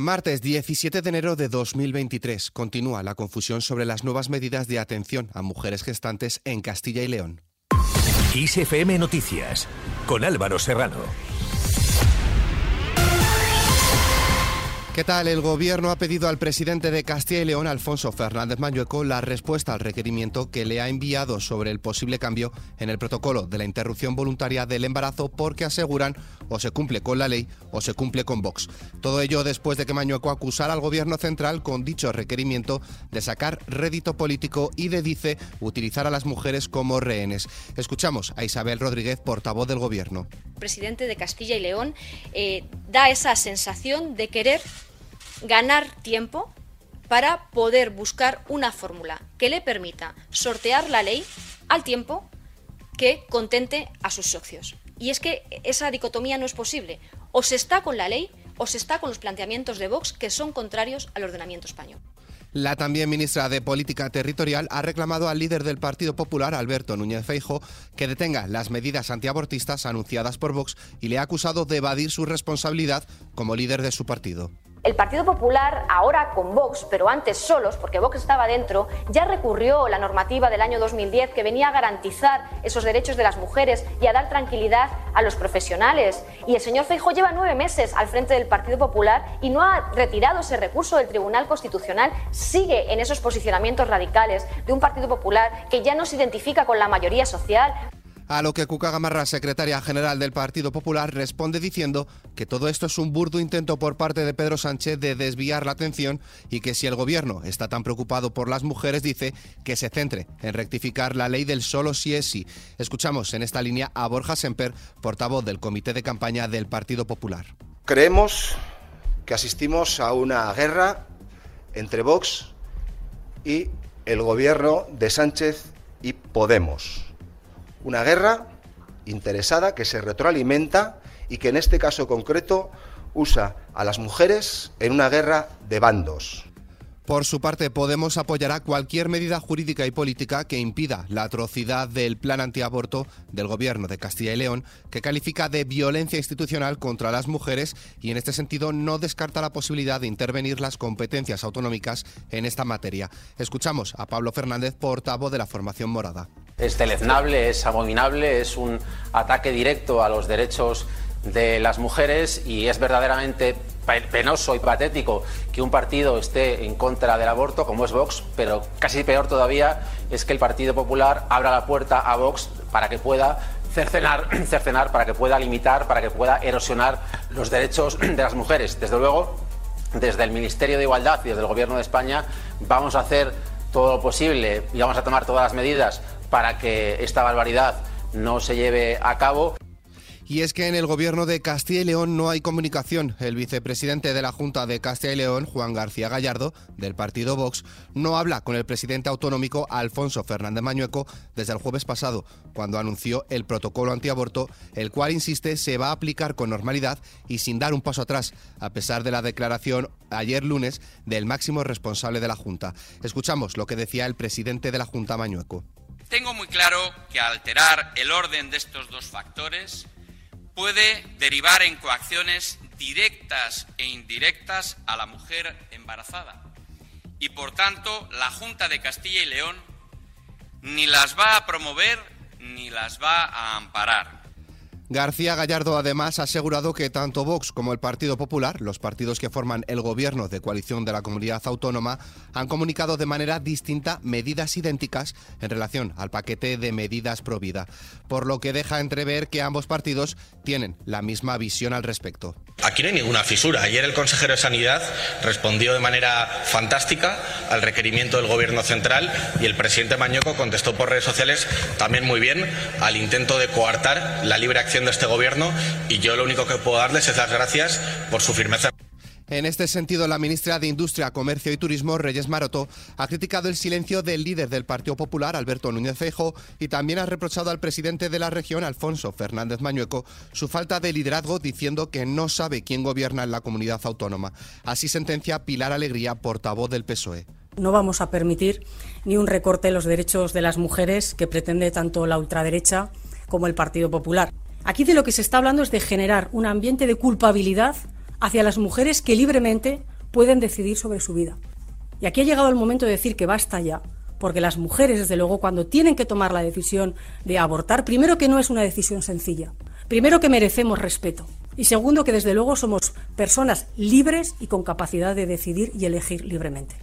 Martes 17 de enero de 2023 continúa la confusión sobre las nuevas medidas de atención a mujeres gestantes en Castilla y León. ISFM Noticias con Álvaro Serrano. ¿Qué tal? El Gobierno ha pedido al presidente de Castilla y León, Alfonso Fernández Mañueco, la respuesta al requerimiento que le ha enviado sobre el posible cambio en el protocolo de la interrupción voluntaria del embarazo porque aseguran o se cumple con la ley o se cumple con Vox. Todo ello después de que Mañueco acusara al Gobierno central con dicho requerimiento de sacar rédito político y de, dice, utilizar a las mujeres como rehenes. Escuchamos a Isabel Rodríguez, portavoz del Gobierno. El presidente de Castilla y León eh, da esa sensación de querer ganar tiempo para poder buscar una fórmula que le permita sortear la ley al tiempo que contente a sus socios. Y es que esa dicotomía no es posible. O se está con la ley o se está con los planteamientos de Vox que son contrarios al ordenamiento español. La también ministra de Política Territorial ha reclamado al líder del Partido Popular, Alberto Núñez Feijo, que detenga las medidas antiabortistas anunciadas por Vox y le ha acusado de evadir su responsabilidad como líder de su partido. El Partido Popular, ahora con Vox, pero antes solos, porque Vox estaba dentro, ya recurrió la normativa del año 2010 que venía a garantizar esos derechos de las mujeres y a dar tranquilidad a los profesionales. Y el señor Feijóo lleva nueve meses al frente del Partido Popular y no ha retirado ese recurso del Tribunal Constitucional. Sigue en esos posicionamientos radicales de un Partido Popular que ya no se identifica con la mayoría social. A lo que Cuca Gamarra, secretaria general del Partido Popular, responde diciendo que todo esto es un burdo intento por parte de Pedro Sánchez de desviar la atención y que si el gobierno está tan preocupado por las mujeres, dice que se centre en rectificar la ley del solo si es sí. Escuchamos en esta línea a Borja Semper, portavoz del Comité de Campaña del Partido Popular. Creemos que asistimos a una guerra entre Vox y el gobierno de Sánchez y Podemos una guerra interesada que se retroalimenta y que en este caso concreto usa a las mujeres en una guerra de bandos. Por su parte, Podemos apoyará cualquier medida jurídica y política que impida la atrocidad del plan antiaborto del Gobierno de Castilla y León, que califica de violencia institucional contra las mujeres y en este sentido no descarta la posibilidad de intervenir las competencias autonómicas en esta materia. Escuchamos a Pablo Fernández, portavoz de la formación morada. Es deleznable, es abominable, es un ataque directo a los derechos de las mujeres y es verdaderamente penoso y patético que un partido esté en contra del aborto, como es Vox, pero casi peor todavía es que el Partido Popular abra la puerta a Vox para que pueda cercenar, cercenar para que pueda limitar, para que pueda erosionar los derechos de las mujeres. Desde luego, desde el Ministerio de Igualdad y desde el Gobierno de España vamos a hacer todo lo posible y vamos a tomar todas las medidas para que esta barbaridad no se lleve a cabo. Y es que en el gobierno de Castilla y León no hay comunicación. El vicepresidente de la Junta de Castilla y León, Juan García Gallardo, del partido Vox, no habla con el presidente autonómico Alfonso Fernández Mañueco desde el jueves pasado, cuando anunció el protocolo antiaborto, el cual, insiste, se va a aplicar con normalidad y sin dar un paso atrás, a pesar de la declaración ayer lunes del máximo responsable de la Junta. Escuchamos lo que decía el presidente de la Junta Mañueco. Tengo muy claro que alterar el orden de estos dos factores puede derivar en coacciones directas e indirectas a la mujer embarazada. Y por tanto, la Junta de Castilla y León ni las va a promover ni las va a amparar. García Gallardo además ha asegurado que tanto Vox como el Partido Popular, los partidos que forman el gobierno de coalición de la comunidad autónoma, han comunicado de manera distinta medidas idénticas en relación al paquete de medidas pro vida, por lo que deja entrever que ambos partidos tienen la misma visión al respecto. No hay ninguna fisura. Ayer el consejero de Sanidad respondió de manera fantástica al requerimiento del Gobierno central y el presidente Mañoco contestó por redes sociales también muy bien al intento de coartar la libre acción de este Gobierno y yo lo único que puedo darles es las gracias por su firmeza. En este sentido, la ministra de Industria, Comercio y Turismo, Reyes Maroto, ha criticado el silencio del líder del Partido Popular, Alberto Núñez Feijóo, y también ha reprochado al presidente de la región, Alfonso Fernández Mañueco, su falta de liderazgo, diciendo que no sabe quién gobierna en la comunidad autónoma. Así sentencia Pilar Alegría, portavoz del PSOE. No vamos a permitir ni un recorte en los derechos de las mujeres que pretende tanto la ultraderecha como el Partido Popular. Aquí de lo que se está hablando es de generar un ambiente de culpabilidad hacia las mujeres que libremente pueden decidir sobre su vida. Y aquí ha llegado el momento de decir que basta ya, porque las mujeres, desde luego, cuando tienen que tomar la decisión de abortar, primero que no es una decisión sencilla, primero que merecemos respeto y segundo que desde luego somos personas libres y con capacidad de decidir y elegir libremente.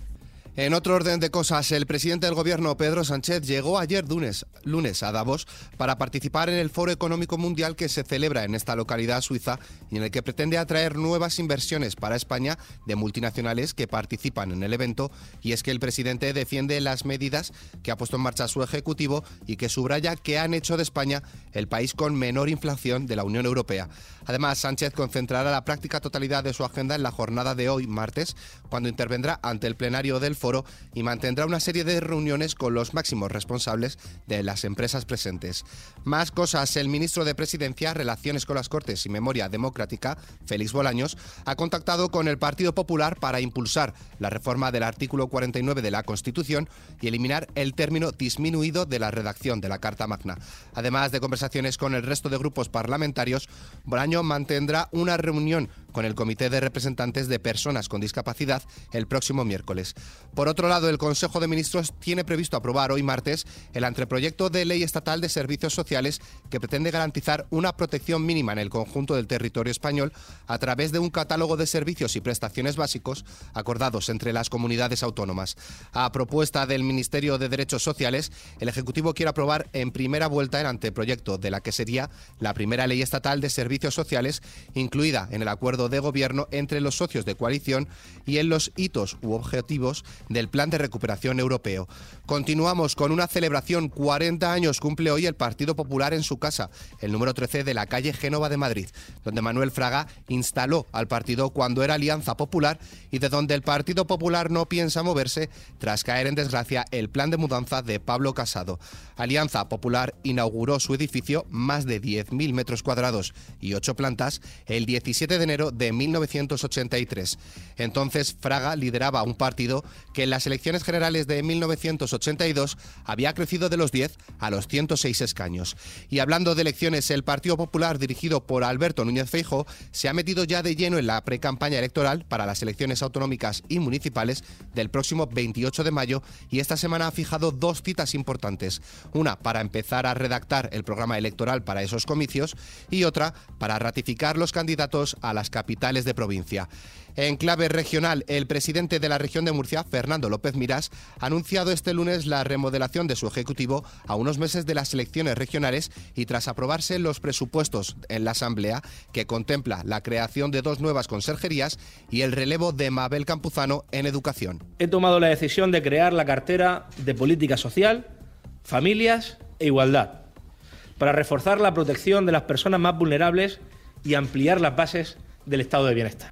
En otro orden de cosas, el presidente del gobierno, Pedro Sánchez, llegó ayer lunes, lunes, a Davos para participar en el Foro Económico Mundial que se celebra en esta localidad suiza y en el que pretende atraer nuevas inversiones para España de multinacionales que participan en el evento. Y es que el presidente defiende las medidas que ha puesto en marcha su ejecutivo y que subraya que han hecho de España el país con menor inflación de la Unión Europea. Además, Sánchez concentrará la práctica totalidad de su agenda en la jornada de hoy, martes, cuando intervendrá ante el plenario del Foro y mantendrá una serie de reuniones con los máximos responsables de las empresas presentes. Más cosas, el ministro de Presidencia, Relaciones con las Cortes y Memoria Democrática, Félix Bolaños, ha contactado con el Partido Popular para impulsar la reforma del artículo 49 de la Constitución y eliminar el término disminuido de la redacción de la Carta Magna. Además de conversaciones con el resto de grupos parlamentarios, Bolaños mantendrá una reunión con el Comité de Representantes de Personas con Discapacidad el próximo miércoles. Por otro lado, el Consejo de Ministros tiene previsto aprobar hoy martes el anteproyecto de ley estatal de servicios sociales que pretende garantizar una protección mínima en el conjunto del territorio español a través de un catálogo de servicios y prestaciones básicos acordados entre las comunidades autónomas. A propuesta del Ministerio de Derechos Sociales, el Ejecutivo quiere aprobar en primera vuelta el anteproyecto de la que sería la primera ley estatal de servicios sociales incluida en el acuerdo de gobierno entre los socios de coalición y en los hitos u objetivos del Plan de Recuperación Europeo. Continuamos con una celebración. 40 años cumple hoy el Partido Popular en su casa, el número 13 de la calle Génova de Madrid, donde Manuel Fraga instaló al partido cuando era Alianza Popular y de donde el Partido Popular no piensa moverse tras caer en desgracia el plan de mudanza de Pablo Casado. Alianza Popular inauguró su edificio, más de 10.000 metros cuadrados y 8 plantas, el 17 de enero de 1983. Entonces Fraga lideraba un partido que en las elecciones generales de 1982 había crecido de los 10 a los 106 escaños. Y hablando de elecciones, el Partido Popular dirigido por Alberto Núñez Feijo se ha metido ya de lleno en la precampaña electoral para las elecciones autonómicas y municipales del próximo 28 de mayo y esta semana ha fijado dos citas importantes. Una para empezar a redactar el programa electoral para esos comicios y otra para ratificar los candidatos a las capitales de provincia. En clave regional, el presidente de la región de Murcia, Fernando López Mirás, ha anunciado este lunes la remodelación de su ejecutivo a unos meses de las elecciones regionales y tras aprobarse los presupuestos en la Asamblea, que contempla la creación de dos nuevas conserjerías y el relevo de Mabel Campuzano en educación. He tomado la decisión de crear la cartera de Política Social, Familias e Igualdad para reforzar la protección de las personas más vulnerables y ampliar las bases del estado de bienestar.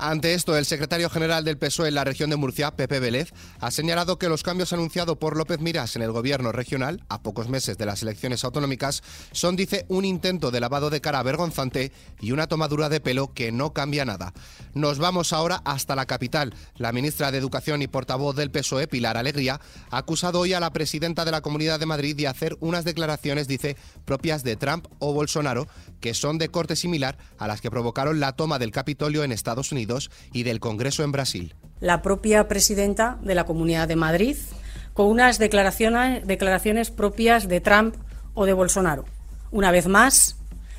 Ante esto, el secretario general del PSOE en la región de Murcia, Pepe Vélez, ha señalado que los cambios anunciados por López Miras en el gobierno regional, a pocos meses de las elecciones autonómicas, son, dice, un intento de lavado de cara vergonzante y una tomadura de pelo que no cambia nada. Nos vamos ahora hasta la capital. La ministra de Educación y portavoz del PSOE, Pilar Alegría, ha acusado hoy a la presidenta de la Comunidad de Madrid de hacer unas declaraciones, dice, propias de Trump o Bolsonaro, que son de corte similar a las que provocaron la toma del Capitolio en Estados Unidos y del Congreso en Brasil. La propia presidenta de la Comunidad de Madrid, con unas declaraciones, declaraciones propias de Trump o de Bolsonaro. Una vez más,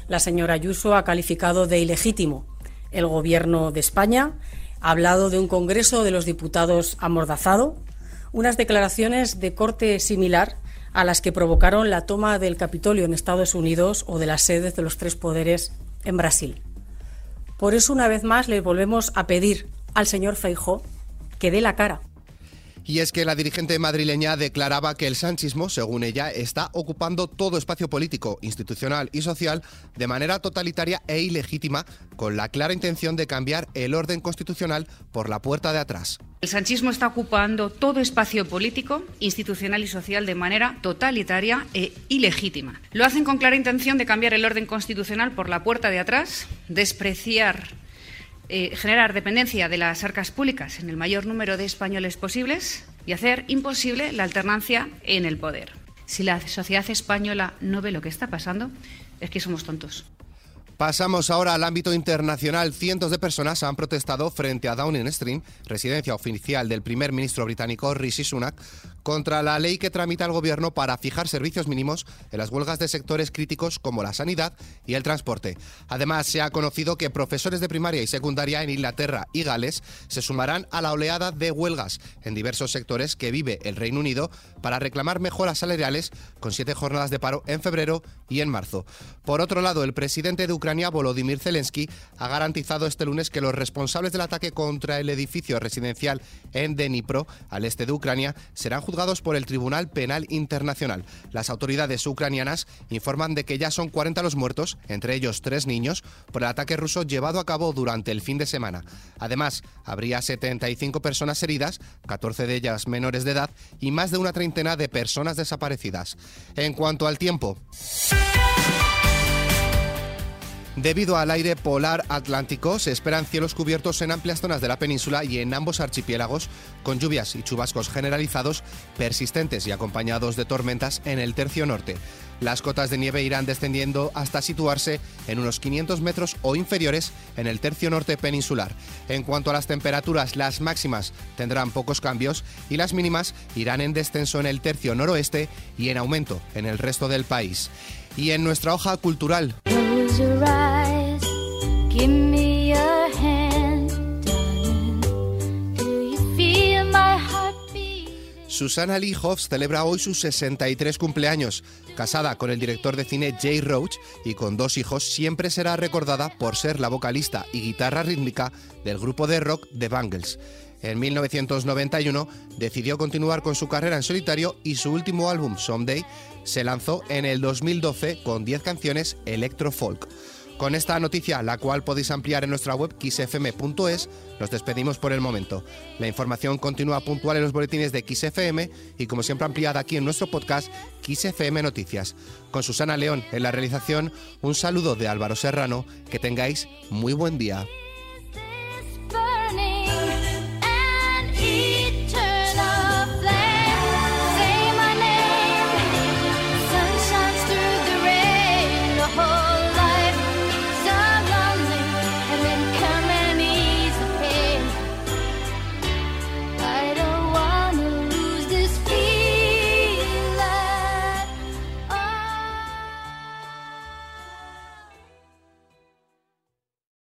la señora Ayuso ha calificado de ilegítimo el Gobierno de España, ha hablado de un Congreso de los Diputados amordazado, unas declaraciones de corte similar a las que provocaron la toma del Capitolio en Estados Unidos o de las sedes de los tres poderes en Brasil. Por eso, una vez más, le volvemos a pedir al señor Feijó que dé la cara. Y es que la dirigente madrileña declaraba que el sanchismo, según ella, está ocupando todo espacio político, institucional y social de manera totalitaria e ilegítima, con la clara intención de cambiar el orden constitucional por la puerta de atrás. El sanchismo está ocupando todo espacio político, institucional y social de manera totalitaria e ilegítima. Lo hacen con clara intención de cambiar el orden constitucional por la puerta de atrás, despreciar, eh, generar dependencia de las arcas públicas en el mayor número de españoles posibles y hacer imposible la alternancia en el poder. Si la sociedad española no ve lo que está pasando, es que somos tontos. Pasamos ahora al ámbito internacional. Cientos de personas han protestado frente a Downing Stream, residencia oficial del primer ministro británico Rishi Sunak, contra la ley que tramita el gobierno para fijar servicios mínimos en las huelgas de sectores críticos como la sanidad y el transporte. Además, se ha conocido que profesores de primaria y secundaria en Inglaterra y Gales se sumarán a la oleada de huelgas en diversos sectores que vive el Reino Unido para reclamar mejoras salariales con siete jornadas de paro en febrero y en marzo. Por otro lado, el presidente de Ucrania Volodymyr Zelensky, ha garantizado este lunes que los responsables del ataque contra el edificio residencial en Dnipro, al este de Ucrania, serán juzgados por el Tribunal Penal Internacional. Las autoridades ucranianas informan de que ya son 40 los muertos, entre ellos tres niños, por el ataque ruso llevado a cabo durante el fin de semana. Además, habría 75 personas heridas, 14 de ellas menores de edad, y más de una treintena de personas desaparecidas. En cuanto al tiempo. Debido al aire polar atlántico, se esperan cielos cubiertos en amplias zonas de la península y en ambos archipiélagos, con lluvias y chubascos generalizados, persistentes y acompañados de tormentas en el tercio norte. Las cotas de nieve irán descendiendo hasta situarse en unos 500 metros o inferiores en el tercio norte peninsular. En cuanto a las temperaturas, las máximas tendrán pocos cambios y las mínimas irán en descenso en el tercio noroeste y en aumento en el resto del país. Y en nuestra hoja cultural. Susana Lee Hoffs celebra hoy sus 63 cumpleaños. Casada con el director de cine Jay Roach y con dos hijos, siempre será recordada por ser la vocalista y guitarra rítmica del grupo de rock The Bangles. En 1991 decidió continuar con su carrera en solitario y su último álbum, Someday, se lanzó en el 2012 con 10 canciones electro folk. Con esta noticia, la cual podéis ampliar en nuestra web xfm.es, nos despedimos por el momento. La información continúa puntual en los boletines de XFM y como siempre ampliada aquí en nuestro podcast XFM Noticias. Con Susana León en la realización, un saludo de Álvaro Serrano, que tengáis muy buen día.